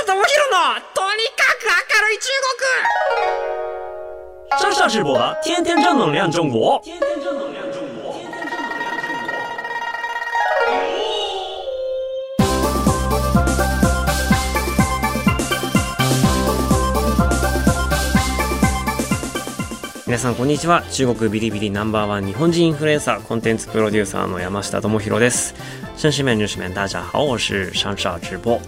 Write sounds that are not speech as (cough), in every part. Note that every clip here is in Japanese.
下智博のとにかく明るい中国上上直播，天天正能量中国。天天正能量中国。皆さんこんにちは中国ビリビリナンバーワン日本人インフルエンサーコンテンツプロデューサーの山下智博です绅士面、女子面、大家好，我是上上直播。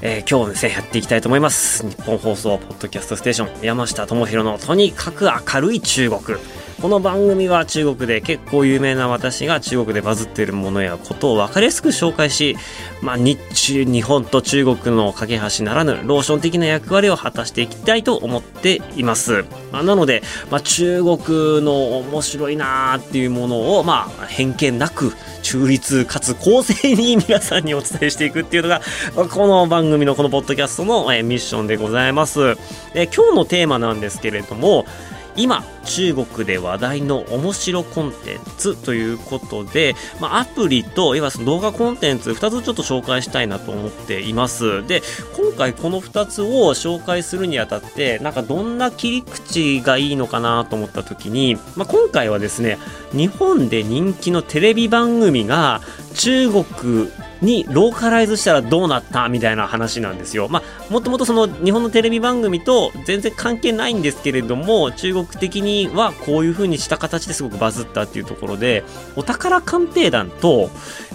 えー、今日ですね、やっていきたいと思います。日本放送、ポッドキャストステーション、山下智博のとにかく明るい中国。この番組は中国で結構有名な私が中国でバズっているものやことを分かりやすく紹介し、まあ、日中、日本と中国の架け橋ならぬローション的な役割を果たしていきたいと思っています。まあ、なので、まあ、中国の面白いなーっていうものを、まあ、偏見なく、中立かつ公正に皆さんにお伝えしていくっていうのが、この番組のこのポッドキャストのミッションでございます。で今日のテーマなんですけれども、今中国で話題の面白コンテンツということで、まあ、アプリといわゆる動画コンテンツ2つちょっと紹介したいなと思っています。で今回この2つを紹介するにあたってなんかどんな切り口がいいのかなと思った時に、まあ、今回はですね日本で人気のテレビ番組が中国にローカライズしたらどうなったみたいな話なんですよ。まあ、もともとその日本のテレビ番組と全然関係ないんですけれども、中国的にはこういう風にした形ですごくバズったっていうところで、お宝鑑定団と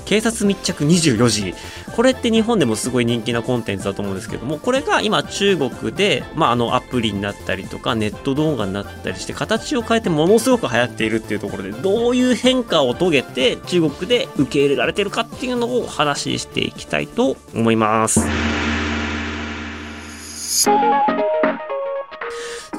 警察密着24時、これって日本でもすごい人気なコンテンツだと思うんですけども、これが今中国で、まあ、あのアプリになったりとか、ネット動画になったりして、形を変えてものすごく流行っているっていうところで、どういう変化を遂げて中国で受け入れられてるかっていうのをお話ししていきたいと思います。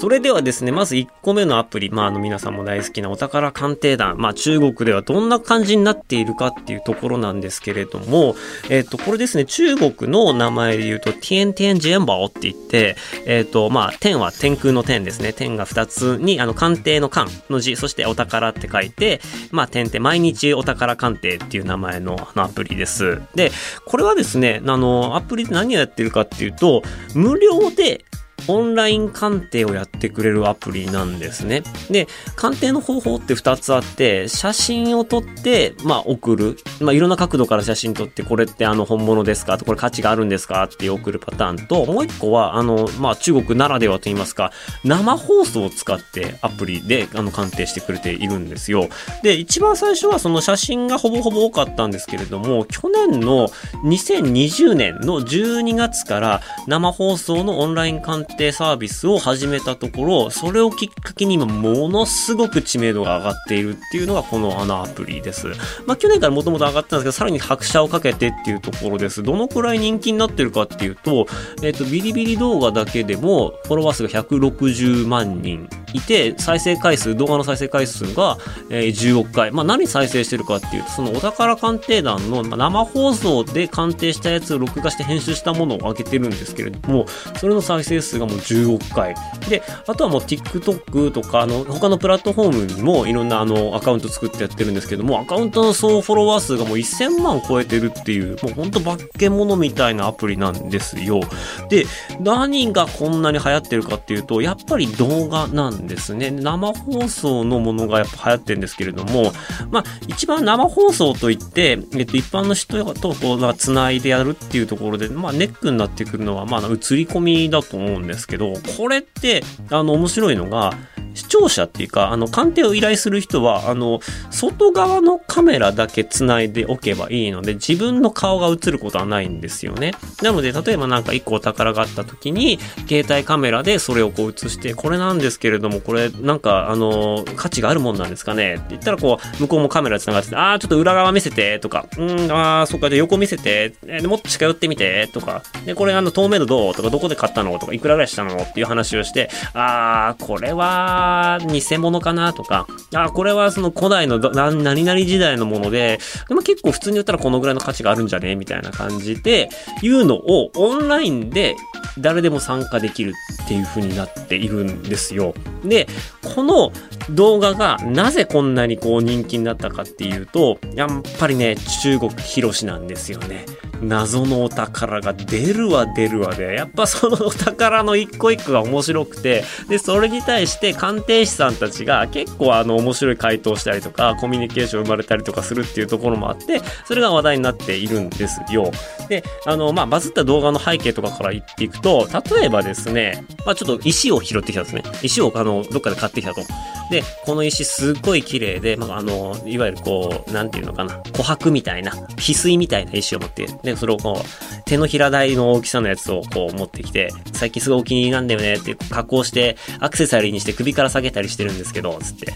それではですね、まず1個目のアプリ、まあ、あの皆さんも大好きなお宝鑑定団、まあ、中国ではどんな感じになっているかっていうところなんですけれども、えっ、と、これですね、中国の名前で言うと、ティンテンジェンバオって言って、えっ、と、まあ、天は天空の天ですね。天が2つに、あの、鑑定の鑑の字、そしてお宝って書いて、まあ、天って毎日お宝鑑定っていう名前のあのアプリです。で、これはですね、あの、アプリで何をやってるかっていうと、無料でオンライン鑑定をやってくれるアプリなんですね。で、鑑定の方法って2つあって、写真を撮って、まあ送る。まあいろんな角度から写真撮って、これってあの本物ですか？これ価値があるんですか？って送るパターンと、もう1個は、あの、まあ中国ならではと言いますか、生放送を使ってアプリであの鑑定してくれているんですよ。で、一番最初はその写真がほぼほぼ多かったんですけれども、去年の2020年の12月から生放送のオンライン鑑定定サービスを始めたところ、それをきっかけに今ものすごく知名度が上がっているっていうのがこのあのアプリです。まあ去年からもともと上がってたんですけど、さらに拍車をかけてっていうところです。どのくらい人気になってるかっていうと、えっ、ー、と、ビリビリ動画だけでもフォロワー数が160万人いて、再生回数、動画の再生回数が、えー、10億回。まあ何再生してるかっていうと、そのお宝鑑定団の生放送で鑑定したやつを録画して編集したものを上げてるんですけれども、それの再生数がもう10億回。で、あとはもう TikTok とか、あの、他のプラットフォームにもいろんなあの、アカウント作ってやってるんですけども、アカウントの総フォロワー数がもう1000万超えてるっていう、もうほんと化け物みたいなアプリなんですよ。で、何がこんなに流行ってるかっていうと、やっぱり動画なんですね。生放送のものがやっぱ流行ってるんですけれども、まあ、一番生放送といって、えっと、一般の人とこう、繋いでやるっていうところで、まあ、ネックになってくるのは、まあ、映り込みだと思うんですですけど、これって、あの、面白いのが、視聴者っていうか、あの、鑑定を依頼する人は、あの、外側のカメラだけ繋いでおけばいいので、自分の顔が映ることはないんですよね。なので、例えばなんか一個お宝があった時に、携帯カメラでそれをこう映して、これなんですけれども、これなんか、あの、価値があるもんなんですかね？って言ったら、こう、向こうもカメラ繋がってて、あー、ちょっと裏側見せて、とか、うん、あー、そっか、じゃ横見せて、えー、もっと近寄ってみて、とか、で、これあの、透明度どう？とか、どこで買ったの？とか、いくらぐらいしたの？っていう話をして、あー、これは、偽物かなとか、あ、これはその古代の何々時代のもので、でも結構普通に言ったらこのぐらいの価値があるんじゃねみたいな感じで、いうのをオンラインで誰でも参加できるっていう風になっているんですよ。で、この動画がなぜこんなにこう人気になったかっていうと、やっぱりね、中国広しなんですよね。謎のお宝が出るわ出るわで、やっぱそのお宝の一個一個が面白くて、で、それに対して鑑定士さんたちが結構あの面白い回答したりとか、コミュニケーション生まれたりとかするっていうところもあって、それが話題になっているんですよ。で、あの、まあ、バズった動画の背景とかから言っていくと、例えばですね、まあ、ちょっと石を拾ってきたんですね。石をあの、どっかで買ってきたと。で、この石すっごい綺麗で、まあ、あの、いわゆるこう、なんていうのかな、琥珀みたいな、翡翠みたいな石を持って、で、それをこう、手のひら台の大きさのやつをこう持ってきて、最近すごいお気に入りなんだよねって加工して、アクセサリーにして首から下げたりしてるんですけど、つって、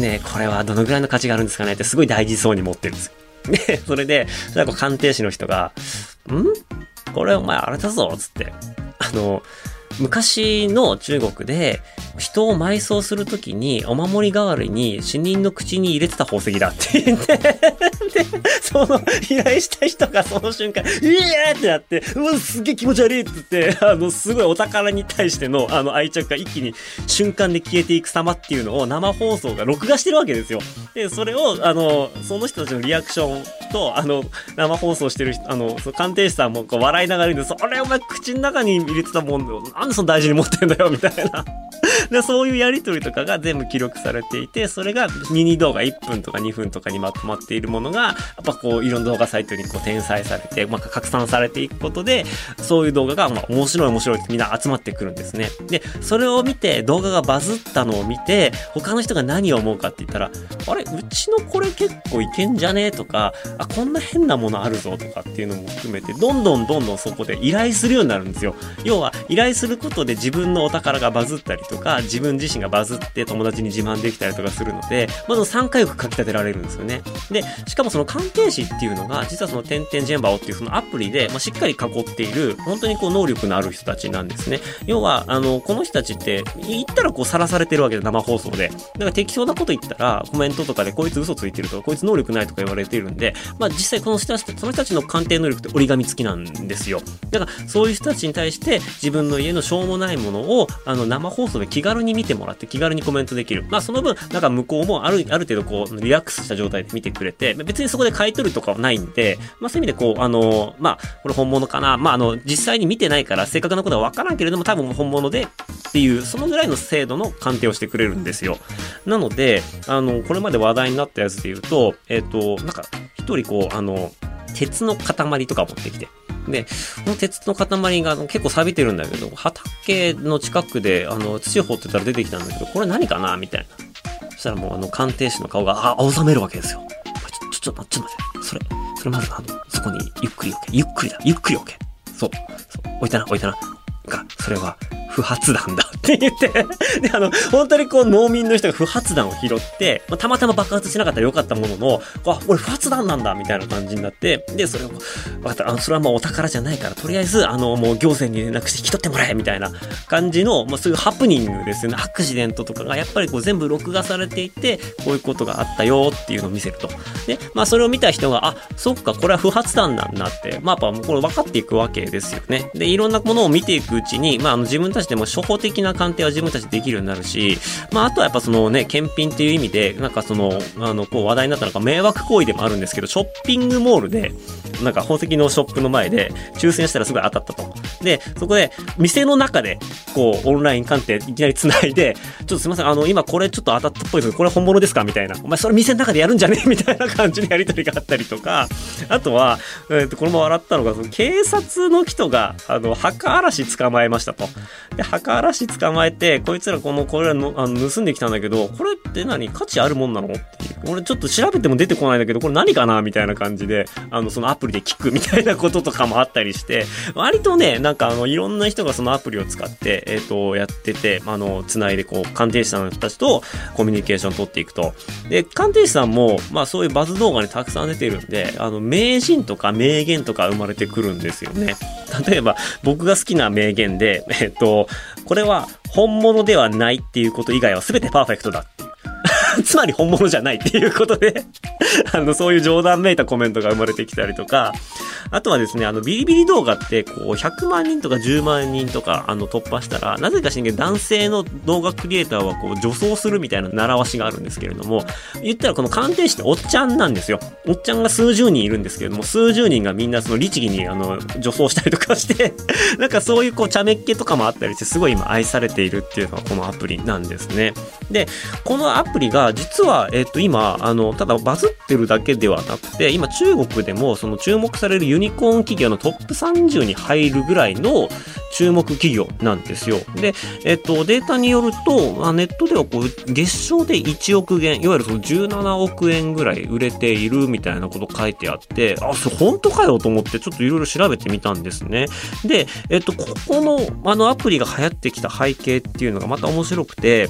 ねこれはどのぐらいの価値があるんですかねってすごい大事そうに持ってるんですよ。(laughs) で、それで、なんか鑑定士の人が、ん？これお前あれだぞつって、あの、昔の中国で人を埋葬するときにお守り代わりに死人の口に入れてた宝石だって言って、(laughs) で、その依頼した人がその瞬間、イエーってなって、うわ、すげえ気持ち悪いって言って、あの、すごいお宝に対してのあの愛着が一気に瞬間で消えていく様っていうのを生放送が録画してるわけですよ。で、それを、あの、その人たちのリアクションと、あの、生放送してる人、あの、鑑定士さんもこう笑いながら言うんで、それお前口の中に入れてたもん、なんでそんな大事に持ってんだよ、みたいな。(laughs) でそういうやりとりとかが全部記録されていて、それがミニ動画1分とか2分とかにまとまっているものが、やっぱこう、いろんな動画サイトにこう転載されて、まあ、拡散されていくことで、そういう動画が、まあ、面白い面白いってみんな集まってくるんですね。で、それを見て、動画がバズったのを見て、他の人が何を思うかって言ったら、あれ、うちのこれ結構いけんじゃねとか、あ、こんな変なものあるぞとかっていうのも含めて、どんどんどんどんそこで依頼するようになるんですよ。要は、依頼することで自分のお宝がバズったりとか、自分自身がバズって友達に自慢できたりとかするので、まず3回よく書き立てられるんですよね。で、しかもその鑑定士っていうのが、実はその点々ジェンバオっていうそのアプリで、まあ、しっかり囲っている、本当にこう能力のある人たちなんですね。要は、あの、この人たちって、言ったらこうさらされてるわけで、生放送で。だから適当なこと言ったら、コメントとかでこいつ嘘ついてるとか、こいつ能力ないとか言われてるんで、まあ実際この人たち、その人たちの鑑定能力って折り紙付きなんですよ。だからそういう人たちに対して自分の家のしょうもないものを、あの生放送で気軽に見てもらって、気軽にコメントできる。まあその分、なんか向こうもある、ある程度こう、リラックスした状態で見てくれて、別にそこで買い取るとかはないんで、まあそういう意味でこう、あの、まあ、これ本物かな。まああの、実際に見てないから正確なことはわからんけれども、多分本物でっていう、そのぐらいの精度の鑑定をしてくれるんですよ。なので、あの、これまで話題になったやつで言うと、えっ、ー、と、なんか、一人こう、あの、鉄の塊とか持ってきて。で、この鉄の塊が結構錆びてるんだけど、畑の近くであの土を掘ってたら出てきたんだけど、これ何かなみたいな。そしたらもうあの鑑定士の顔が、あ、青ざめるわけですよ。ちょ、ちょ、ちょ、ちょっと待って。それ、それまずあの、そこにゆっくり置け。ゆっくりだ。ゆっくり置け。そう。そう。置いたな、置いたな。が、それは、不発弾だって言ってで、あの、本当にこう農民の人が不発弾を拾って、まあ、たまたま爆発しなかったらよかったものの、あ、俺不発弾なんだみたいな感じになって、で、それを、分かった、あの、それはもうお宝じゃないから、とりあえず、あの、もう行政に連絡して引き取ってもらえみたいな感じの、まあ、そういうハプニングですよね。アクシデントとかがやっぱりこう全部録画されていて、こういうことがあったよっていうのを見せると。で、まあ、それを見た人が、あ、そっか、これは不発弾なんだって、まあ、やっぱこれ分かっていくわけですよね。で、いろんなものを見ていくうちに、まあ、あの、自分たちでも初歩的な鑑定は自分たちできるようになるし、まあ、あとはやっぱそのね、検品っていう意味で、なんかその、あの、こう話題になったのが迷惑行為でもあるんですけど、ショッピングモールで、なんか宝石のショップの前で抽選したらすごい当たったと。で、そこで、店の中で、こう、オンライン鑑定いきなり繋いで、ちょっとすいません、あの、今これちょっと当たったっぽいですけど、これ本物ですかみたいな。お前それ店の中でやるんじゃね？え (laughs) みたいな感じのやりとりがあったりとか、あとは、えっ、ー、と、これも笑ったのが、その警察の人が、あの、墓嵐捕まえましたと。で、墓嵐捕まえて、こいつらこの、これらの、あの、盗んできたんだけど、これって何価値あるもんなの？っていう。俺ちょっと調べても出てこないんだけど、これ何かな？みたいな感じで、あの、そのアプリで聞くみたいなこととかもあったりして、割とね、なんかあの、いろんな人がそのアプリを使って、えっ、ー、と、やってて、あの、つないでこう、鑑定士さんの人たちとコミュニケーション取っていくと。で、鑑定士さんも、まあそういうバズ動画にたくさん出てるんで、あの、名人とか名言とか生まれてくるんですよね。例えば、僕が好きな名言で、えっ、ー、と、これは本物ではないっていうこと以外は全てパーフェクトだっていう。(laughs) つまり本物じゃないっていうことであの、そういう冗談めいたコメントが生まれてきたりとか、あとはですね、あの、ビリビリ動画って、こう、100万人とか10万人とか、あの、突破したら、なぜかしんけど、男性の動画クリエイターは、こう、女装するみたいな習わしがあるんですけれども、言ったらこの鑑定士っておっちゃんなんですよ。おっちゃんが数十人いるんですけれども、数十人がみんなその律儀に、あの、女装したりとかして、(laughs) なんかそういうこう、茶目っ気とかもあったりして、すごい今愛されているっていうのがこのアプリなんですね。で、このアプリが実は、えっ、と、今、あの、ただバズってるだけではなくて、今中国でもその注目されるユニコーン企業のトップ30に入るぐらいの注目企業なんですよ。で、えっ、と、データによると、あネットではこう、月賞で1億元、いわゆるその17億円ぐらい売れているみたいなこと書いてあって、あ、それ本当かよと思ってちょっといろいろ調べてみたんですね。で、えっ、と、ここの、あのアプリが流行ってきた背景っていうのがまた面白くて、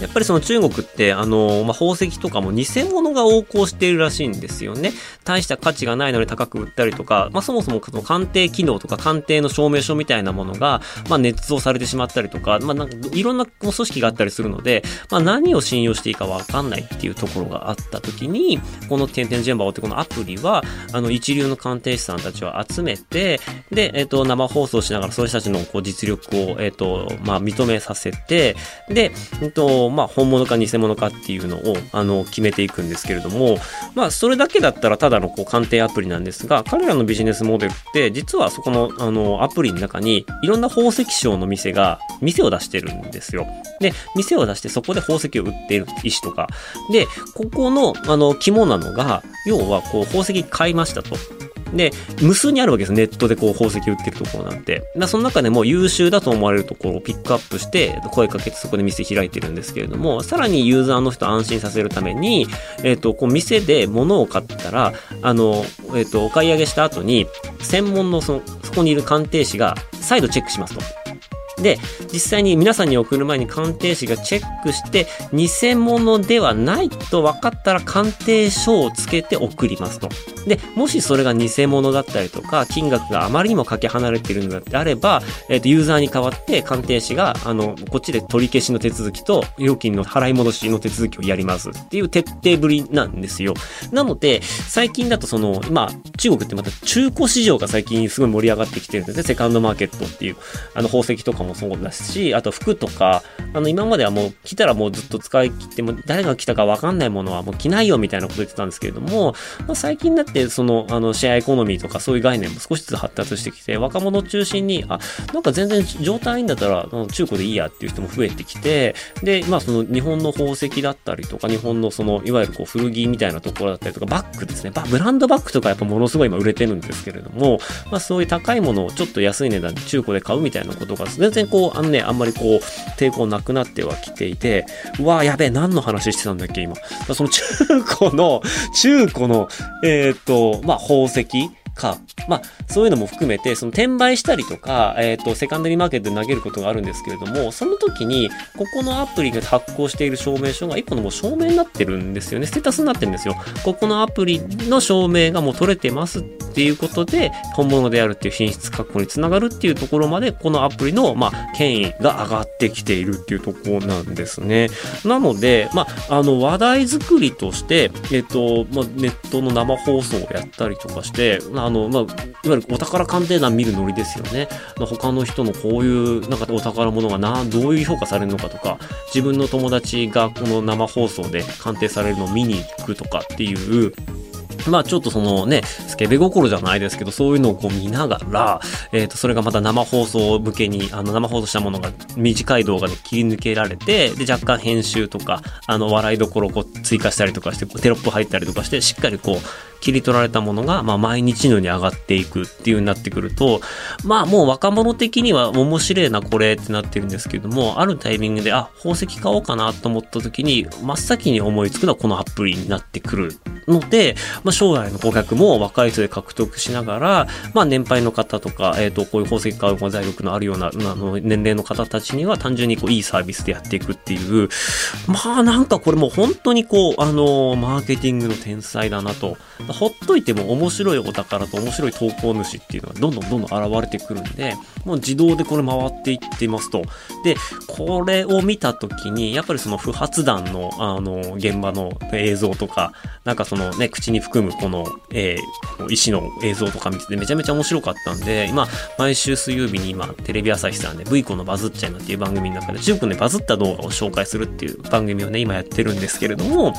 やっぱりその中国って、あの、まあ、宝石とかも偽物が横行しているらしいんですよね。大した価値がないのに高く売ったりとか、まあ、そもそもその鑑定機能とか鑑定の証明書みたいなものが、まあ、捏造されてしまったりとか、まあ、なんかいろんな組織があったりするので、まあ、何を信用していいかわかんないっていうところがあった時に、この点々ジェンバオってこのアプリは、あの、一流の鑑定士さんたちを集めて、で、えっ、と、生放送しながら、そういう人たちのこう実力を、えっ、と、まあ、認めさせて、で、えっと、まあ、本物か偽物かっていうのを、あの、決めていくんですけれども、まあ、それだけだったらただのこう鑑定アプリなんですが、彼らのビジネスモデルって、実はそこの、あの、アプリの中に、いろんな宝石商の店が、店を出してるんですよ。で、店を出してそこで宝石を売っている石とか。で、ここの、あの、肝なのが、要は、こう、宝石買いましたと。で、無数にあるわけです。ネットでこう宝石売ってるところなんて。だその中でも優秀だと思われるところをピックアップして、声かけてそこで店開いてるんですけれども、さらにユーザーの人を安心させるために、えっ、と、こう店で物を買ったら、あの、えっ、と、お買い上げした後に、専門のその、そこにいる鑑定士が再度チェックしますと。で、実際に皆さんに送る前に鑑定士がチェックして、偽物ではないと分かったら鑑定書をつけて送りますと。で、もしそれが偽物だったりとか、金額があまりにもかけ離れているのであれば、えっ、と、ユーザーに代わって鑑定士が、あの、こっちで取り消しの手続きと、料金の払い戻しの手続きをやりますっていう徹底ぶりなんですよ。なので、最近だとその、まあ、中国ってまた中古市場が最近すごい盛り上がってきてるんですね。セカンドマーケットっていう、あの、宝石とかもそうですし、あと服とか、あの、今まではもう着たらもうずっと使い切っても、誰が着たかわかんないものはもう着ないよみたいなこと言ってたんですけれども、まあ、最近だってその、あの、シェアエコノミーとかそういう概念も少しずつ発達してきて、若者中心に、あ、なんか全然状態いいんだったら、中古でいいやっていう人も増えてきて、で、まあその日本の宝石だったりとか、日本のその、いわゆるこう古着みたいなところだったりとか、バッグですね。ブランドバッグとかやっぱものすごい今売れてるんですけれども、まあそういう高いものをちょっと安い値段で中古で買うみたいなことが全然然こう、あのね、あんまりこう、抵抗なくなってはきていて、うわーやべえ、何の話してたんだっけ、今。その中古の、中古の、えーっと、まあ宝石か。まあ、そういうのも含めて、その転売したりとか、えっ、と、セカンダリーマーケットで投げることがあるんですけれども、その時に、ここのアプリが発行している証明書が一個のもう証明になってるんですよね。ステータスになってるんですよ。ここのアプリの証明がもう取れてますっていうことで、本物であるっていう品質確保につながるっていうところまで、このアプリの、まあ、権威が上がってきているっていうところなんですね。なので、まあ、あの、話題作りとして、えっ、と、まあ、ネットの生放送をやったりとかして、あの、まあ、いわゆるお宝鑑定団見るノリですよね。他の人のこういう、なんかお宝物がな、どういう評価されるのかとか、自分の友達がこの生放送で鑑定されるのを見に行くとかっていう、まあちょっとそのね、スケベ心じゃないですけど、そういうのをこう見ながら、えっ、と、それがまた生放送向けに、あの、生放送したものが短い動画で切り抜けられて、で、若干編集とか、あの、笑いどころをこう追加したりとかして、テロップ入ったりとかして、しっかりこう、切り取られたものが、まあ毎日のように上がっていくっていう風になってくると、まあもう若者的には面白いなこれってなってるんですけども、あるタイミングで、あ、宝石買おうかなと思った時に、真っ先に思いつくのはこのアプリになってくるので、まあ将来の顧客も若い人で獲得しながら、まあ年配の方とか、えっ、と、こういう宝石買う財力のあるような、あの、年齢の方たちには単純にこういいサービスでやっていくっていう、まあなんかこれも本当にこう、あの、マーケティングの天才だなと。ほっといても面白いお宝と面白い投稿主っていうのはどんどんどんどん現れてくるんで、もう自動でこれ回っていってますと。で、これを見た時に、やっぱりその不発弾の、あの、現場の映像とか、なんかそのね、口に含むこの、えー、石の映像とか見ててめちゃめちゃ面白かったんで、今、毎週水曜日に今、テレビ朝日さんで V コのバズっちゃいなっていう番組の中で、中国でバズった動画を紹介するっていう番組をね、今やってるんですけれども、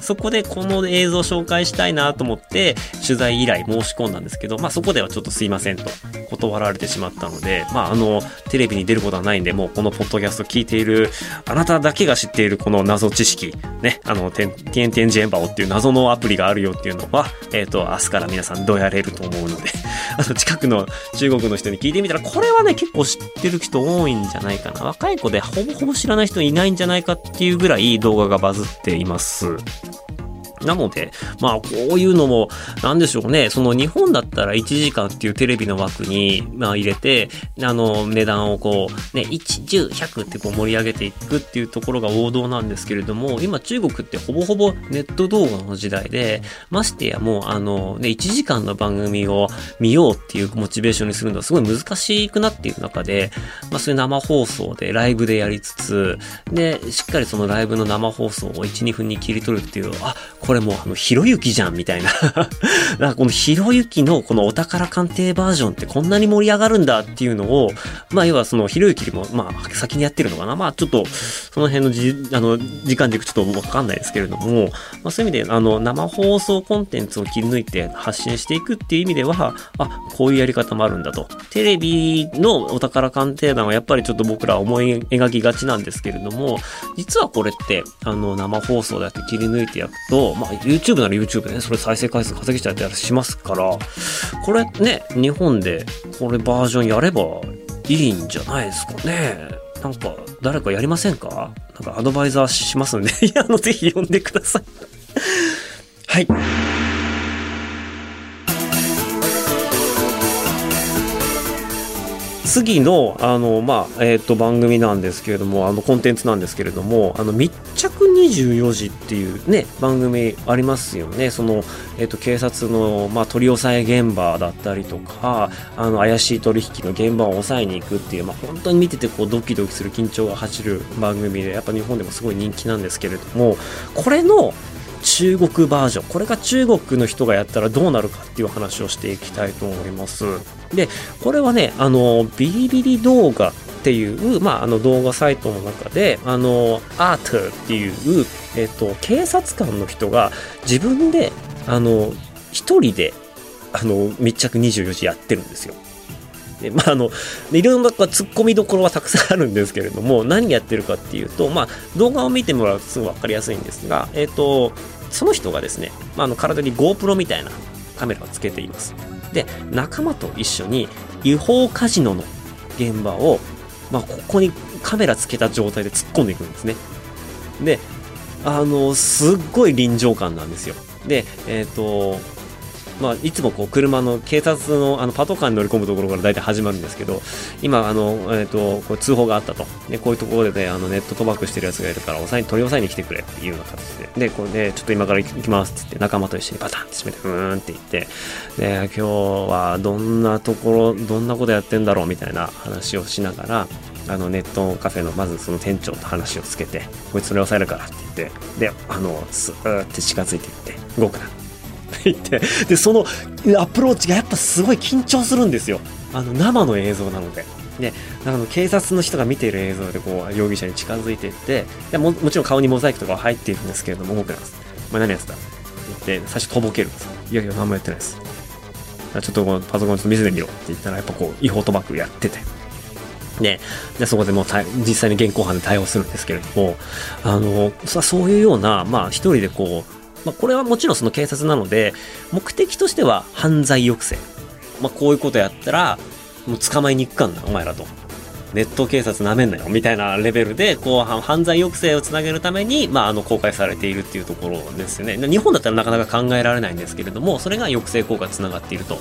そこでこの映像を紹介したいなと思って、取材依頼申し込んだんですけど、まあそこではちょっとすいませんと断られてしまったので、まああの、テレビに出ることはないんで、もうこのポッドキャスト聞いている、あなただけが知っているこの謎知識、ね、あの、テンテンテンジェンバオっていう謎のアプリがあるよっていうのは、えっ、ー、と、明日から皆さんどうやれると思うので、(laughs) あの、近くの中国の人に聞いてみたら、これはね、結構知ってる人多いんじゃないかな。若い子でほぼほぼ知らない人いないんじゃないかっていうぐらい動画がバズっています。なので、まあ、こういうのも、なんでしょうね、その日本だったら1時間っていうテレビの枠に、まあ、入れて、あの、値段をこう、ね、1、10、100ってこう盛り上げていくっていうところが王道なんですけれども、今中国ってほぼほぼネット動画の時代で、ましてやもう、あの、ね、1時間の番組を見ようっていうモチベーションにするのはすごい難しくなっている中で、まあ、そういう生放送でライブでやりつつ、で、しっかりそのライブの生放送を1、2分に切り取るっていう、あ、これもうあの、ひろゆきじゃんみたいな (laughs) だかこのひろゆきのこのお宝鑑定バージョンってこんなに盛り上がるんだっていうのを、まあ要はそのひろゆきよりも、まあ先にやってるのかな。まあちょっと、その辺のじ、あの、時間でいくちょっとわかんないですけれども、まあそういう意味で、あの、生放送コンテンツを切り抜いて発信していくっていう意味では、あ、こういうやり方もあるんだと。テレビのお宝鑑定団はやっぱりちょっと僕ら思い描きがちなんですけれども、実はこれって、あの、生放送でやって切り抜いてやくと、まあ YouTube なら YouTube でね、それ再生回数稼ぎちゃったりしますから、これね、日本でこれバージョンやればいいんじゃないですかね。なんか、誰かやりませんか？なんかアドバイザーしますんで、(laughs) あの、ぜひ呼んでください。はい。次の、あの、まあ、え、ー、と、番組なんですけれども、あの、コンテンツなんですけれども、あの、密着24時っていうね、番組ありますよね。その、えっ、ー、と、警察の、まあ、取り押さえ現場だったりとか、あの、怪しい取引の現場を抑えに行くっていう、まあ、本当に見てて、こう、ドキドキする緊張が走る番組で、やっぱ日本でもすごい人気なんですけれども、これの、中国バージョン。これが中国の人がやったらどうなるかっていう話をしていきたいと思います。でこれはねあのビリビリ動画っていう、まあ、あの動画サイトの中であのアートっていう、えっと、警察官の人が自分であの一人であの密着24時やってるんですよ。でまあ、あのいろんな突っ込みどころはたくさんあるんですけれども (laughs) 何やってるかっていうと、まあ、動画を見てもらうとすぐ分かりやすいんですが、えっ、ー、とその人がですね、まあ、あの体に GoPro みたいなカメラをつけています。で、仲間と一緒に違法カジノの現場を、まあ、ここにカメラつけた状態で突っ込んでいくんですね。で、あの、すっごい臨場感なんですよ。で、えっ、ー、と、まあ、いつもこう車の警察のあのパトカーに乗り込むところから大体始まるんですけど、今、あの、え、ー、と、こう通報があったと。で、こういうところで、ね、あのネット賭博してるやつがいるから、抑え取り押さえに来てくれっていうような形で。で、これで、ちょっと今から行きますってって仲間と一緒にバタンって閉めて、うーんって言って、で、今日はどんなところ、どんなことやってんだろうみたいな話をしながら、あのネットカフェのまずその店長と話をつけて、こいつそれ押さえるからって言って、で、あの、スーって近づいていって、動くな。言って、で、そのアプローチがやっぱすごい緊張するんですよ。あの、生の映像なので。で、あの警察の人が見ている映像でこう容疑者に近づいていってでももちろん顔にモザイクとかは入っているんですけれども動くなんです。お前何やってた？って言って最初とぼけるんですいやいや何もやってないです。ちょっとこのパソコンちょっと見せてみろって言ったらやっぱこう違法賭博やってて。で、でそこでもう実際に現行犯で対応するんですけれども、あの、そういうような、まあ一人でこう、まあ、これはもちろんその警察なので、目的としては犯罪抑制。まあ、こういうことやったら、もう捕まえに行くかんな、お前らと。ネット警察なめんなよみたいなレベルでこう犯罪抑制をつなげるために、まあ、あの公開されているっていうところですよね。日本だったらなかなか考えられないんですけれどもそれが抑制効果つながっていると。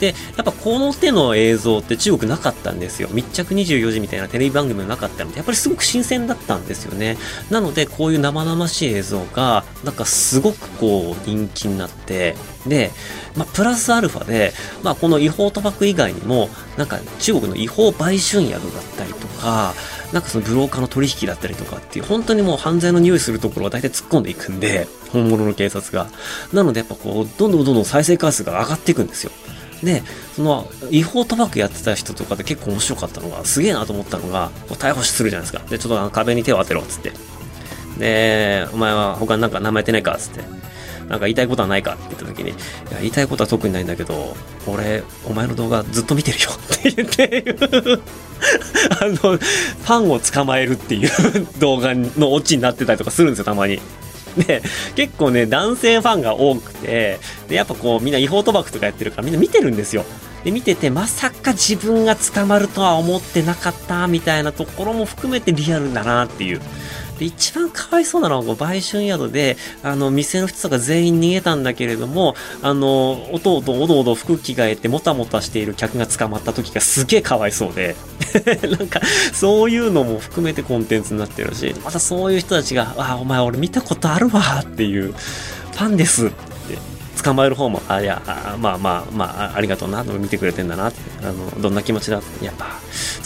でやっぱこの手の映像って中国なかったんですよ。密着24時みたいなテレビ番組もなかったのでやっぱりすごく新鮮だったんですよね。なのでこういう生々しい映像がなんかすごくこう人気になってで、まあ、プラスアルファで、まあ、この違法賭博以外にも、なんか中国の違法売春宿だったりとか、なんかそのブローカーの取引だったりとかっていう、本当にもう犯罪の匂いするところは大体突っ込んでいくんで、本物の警察が。なのでやっぱこう、どんどんどんどん再生回数が上がっていくんですよ。で、その違法賭博やってた人とかで結構面白かったのが、すげえなと思ったのが、逮捕するじゃないですか。で、ちょっと壁に手を当てろっつって。で、お前は他になんか名前ってないかっつって。なんか言いたいことはないかって言った時に、いや、言いたいことは特にないんだけど、俺、お前の動画ずっと見てるよって言って (laughs) あの、ファンを捕まえるっていう動画のオチになってたりとかするんですよ、たまに。で、結構ね、男性ファンが多くて、で、やっぱこう、みんな違法賭博とかやってるからみんな見てるんですよ。で、見てて、まさか自分が捕まるとは思ってなかった、みたいなところも含めてリアルだなっていう。で、一番かわいそうなのは、こう、売春宿で、あの、店の人とか全員逃げたんだけれども、あの、おとおとおどおど服着替えてもたもたしている客が捕まった時がすげえかわいそうで、(laughs) なんか、そういうのも含めてコンテンツになってるし、またそういう人たちが、あ、お前俺見たことあるわっていう、ファンですって捕まえる方も、あ、いや、あまあまあまあ、ありがとうな、見てくれてんだな、あの、どんな気持ちだやっぱ、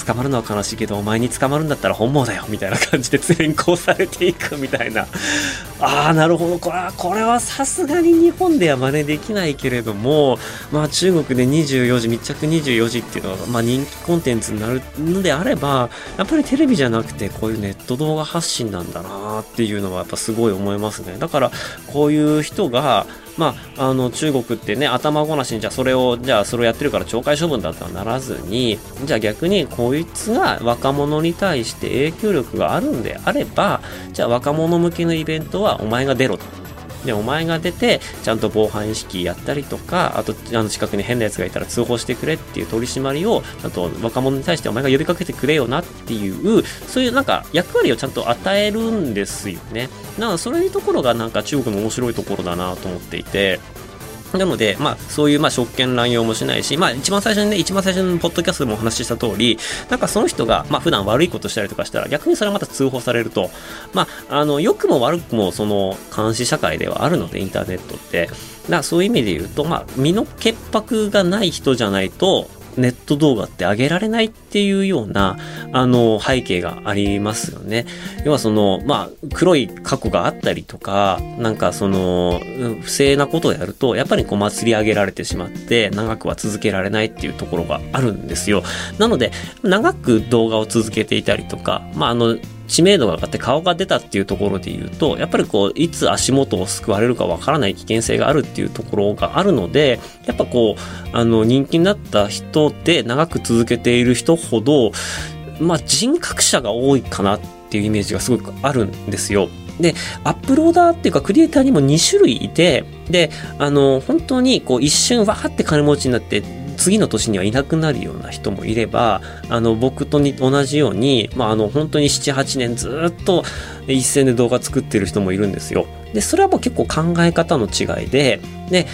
捕まるのは悲しいけど、お前に捕まるんだったら本望だよ、みたいな感じで連行されていくみたいな。(laughs) ああ、なるほど。これは、これはさすがに日本では真似できないけれども、まあ中国で24時、密着24時っていうのは、まあ人気コンテンツになるのであれば、やっぱりテレビじゃなくて、こういうネット動画発信なんだなっていうのはやっぱすごい思いますね。だから、こういう人が、まあ、あの中国ってね頭ごなしにじゃあそれをじゃあそれをやってるから懲戒処分だとはならずにじゃあ逆にこいつが若者に対して影響力があるんであればじゃあ若者向けのイベントはお前が出ろと。で、お前が出て、ちゃんと防犯意識やったりとか、あと、あの近くに変な奴がいたら通報してくれっていう取り締まりを、ちゃんと若者に対してお前が呼びかけてくれよなっていう、そういうなんか役割をちゃんと与えるんですよね。だからそういうところがなんか中国の面白いところだなと思っていて、なので、まあ、そういう、まあ、職権乱用もしないし、まあ、一番最初にね、一番最初のポッドキャストでもお話しした通り、なんかその人が、まあ、普段悪いことしたりとかしたら、逆にそれはまた通報されると、まあ、あの、良くも悪くも、その、監視社会ではあるので、インターネットって。だからそういう意味で言うと、まあ、身の潔白がない人じゃないと、ネット動画って上げられないってていうような、あの、背景がありますよね。要はその、まあ、黒い過去があったりとか、なんかその、不正なことをやると、やっぱりこう祭り上げられてしまって、長くは続けられないっていうところがあるんですよ。なので、長く動画を続けていたりとか、まあ、あの、知名度が上がって顔が出たっていうところで言うと、やっぱりこう、いつ足元を救われるかわからない危険性があるっていうところがあるので、やっぱこう、あの、人気になった人で長く続けている人ほど、まあ、人格者が多いかなっていうイメージがすごくあるんですよ。で、アップローダーっていうかクリエイターにも2種類いて、で、あの、本当にこう一瞬わーって金持ちになって次の年にはいなくなるような人もいれば、あの、僕とに同じように、まあ、あの、本当に7、8年ずっと一線で動画作ってる人もいるんですよ。で、それはもう結構考え方の違いで、で、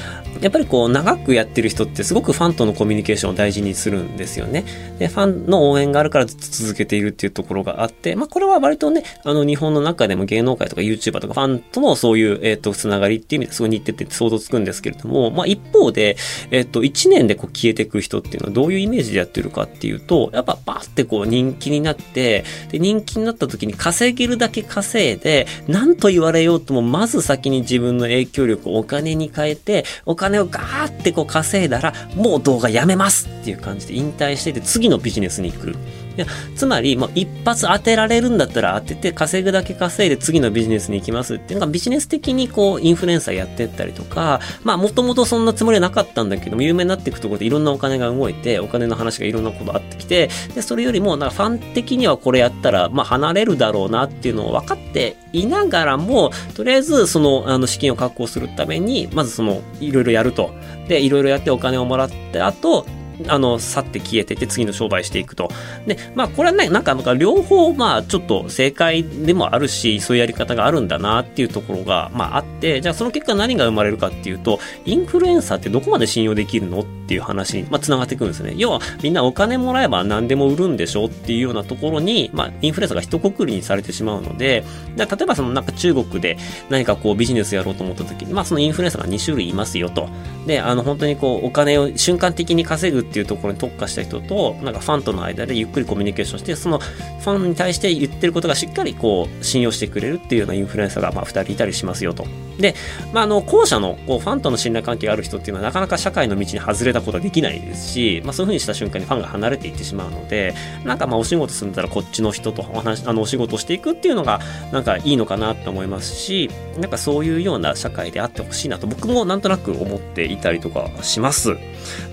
やっぱりこう長くやってる人ってすごくファンとのコミュニケーションを大事にするんですよね。で、ファンの応援があるからずっと続けているっていうところがあって、まあこれは割とね、あの日本の中でも芸能界とか YouTuber とかファンとのそういう、えっ、ー、と、つながりっていう意味ですごい似てて想像つくんですけれども、まあ一方で、えっ、ー、と、1年でこう消えていく人っていうのはどういうイメージでやってるかっていうと、やっぱバーってこう人気になって、で、人気になった時に稼げるだけ稼いで、何と言われようともまず先に自分の影響力をお金に変えて、お金をガーってこう稼いだら、もう動画やめますっていう感じで引退してて、次のビジネスに行く。いやつまり、もう一発当てられるんだったら当てて稼ぐだけ稼いで次のビジネスに行きますっていうのがビジネス的にこうインフルエンサーやってったりとか、まあもともとそんなつもりはなかったんだけども有名になっていくところでいろんなお金が動いてお金の話がいろんなことあってきてでそれよりもなんかファン的にはこれやったらまあ離れるだろうなっていうのを分かっていながらもとりあえずそのあの資金を確保するためにまずそのいろいろやると。でいろいろやってお金をもらってあとあの、去って消えてて次の商売していくと。で、まあ、これはね、なんか、なんか両方、まあ、ちょっと正解でもあるし、そういうやり方があるんだなっていうところが、まあ、あって、じゃあその結果何が生まれるかっていうと、インフルエンサーってどこまで信用できるのっていう話に、まあ、繋がってくるんですね。要は、みんなお金もらえば何でも売るんでしょっていうようなところに、まあ、インフルエンサーが一括りにされてしまうので、例えばそのなんか中国で何かこうビジネスやろうと思った時に、まあ、そのインフルエンサーが2種類いますよと。で、あの、本当にこう、お金を瞬間的に稼ぐっていうところに特化した人と、なんかファンとの間でゆっくりコミュニケーションして、そのファンに対して言ってることがしっかりこう、信用してくれるっていうようなインフルエンサーが、まあ、2人いたりしますよと。で、まあ、あの、後者のこうファンとの信頼関係がある人っていうのはなかなか社会の道に外れたことはできないですし、まあ、そういうふうにした瞬間にファンが離れていってしまうので、なんかまあ、お仕事するんだらこっちの人とお話、あの、お仕事していくっていうのが、なんかいいのかなと思いますし、なんかそういうような社会であってほしいなと僕もなんとなく思っていたりとかします。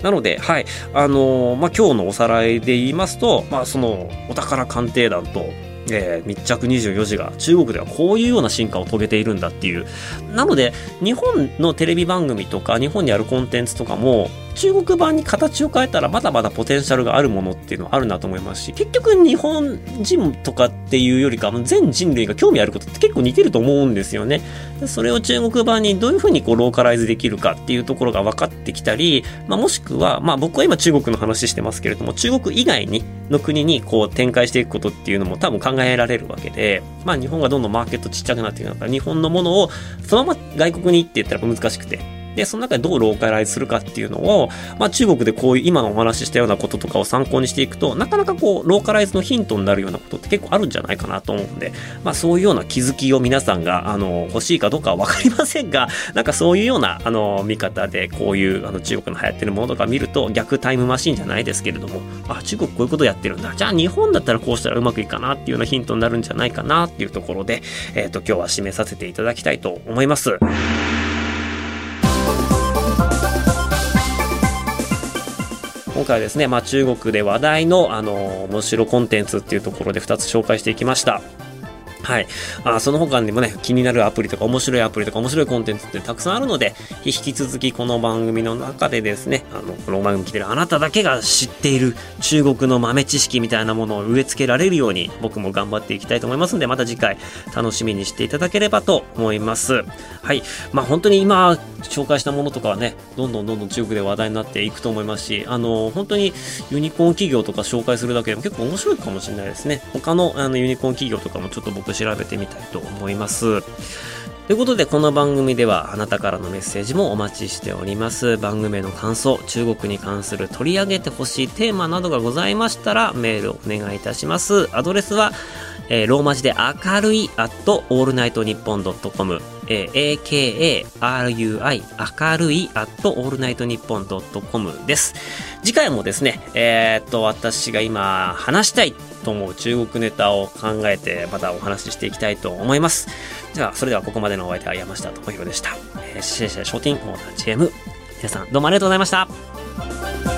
なので、はい。あの、まあ、今日のおさらいで言いますと、まあ、その、お宝鑑定団と、えー、密着24時が中国ではこういうような進化を遂げているんだっていう。なので、日本のテレビ番組とか、日本にあるコンテンツとかも、中国版に形を変えたらまだまだポテンシャルがあるものっていうのはあるなと思いますし、結局日本人とかっていうよりか、全人類が興味あることって結構似てると思うんですよね。それを中国版にどういうふうにこうローカライズできるかっていうところが分かってきたり、まあ、もしくは、まあ僕は今中国の話してますけれども、中国以外にの国にこう展開していくことっていうのも多分考えられるわけで、まあ日本がどんどんマーケットちっちゃくなっていくから、日本のものをそのまま外国に行って言ったら難しくて、で、その中でどうローカライズするかっていうのを、まあ中国でこういう今のお話ししたようなこととかを参考にしていくと、なかなかこう、ローカライズのヒントになるようなことって結構あるんじゃないかなと思うんで、まあそういうような気づきを皆さんが、あの、欲しいかどうかはわかりませんが、(laughs) なんかそういうような、あの、見方で、こういう、あの、中国の流行ってるものとか見ると、逆タイムマシンじゃないですけれども、あ、中国こういうことやってるんだ。じゃあ日本だったらこうしたらうまくいくかなっていうようなヒントになるんじゃないかなっていうところで、えっ、ー、と、今日は締めさせていただきたいと思います。今回はですね、まあ、中国で話題の、あの、面白コンテンツっていうところで2つ紹介していきました。はい。あその他にもね、気になるアプリとか面白いアプリとか面白いコンテンツってたくさんあるので、引き続きこの番組の中でですね、あの、この番組来てるあなただけが知っている中国の豆知識みたいなものを植え付けられるように僕も頑張っていきたいと思いますので、また次回楽しみにしていただければと思います。はい。まあ本当に今紹介したものとかはね、どんどんどんどん中国で話題になっていくと思いますし、あの、本当にユニコーン企業とか紹介するだけでも結構面白いかもしれないですね。他のあのユニコーン企業とかもちょっと僕調べてみたいと思います。ということで、この番組ではあなたからのメッセージもお待ちしております。番組への感想、中国に関する取り上げてほしいテーマなどがございましたら、メールをお願いいたします。アドレスは、えー、ローマ字で明るい at allnightnippon.com、えー、akarui 明るい at allnightnippon.com です。次回もですね、えー、っと、私が今話したいと思う中国ネタを考えてまたお話ししていきたいと思います。じゃあ、それではここまでのお相手は山下智博でした。えー、シェシェショーティンオーナー GM。皆さんどうもありがとうございました。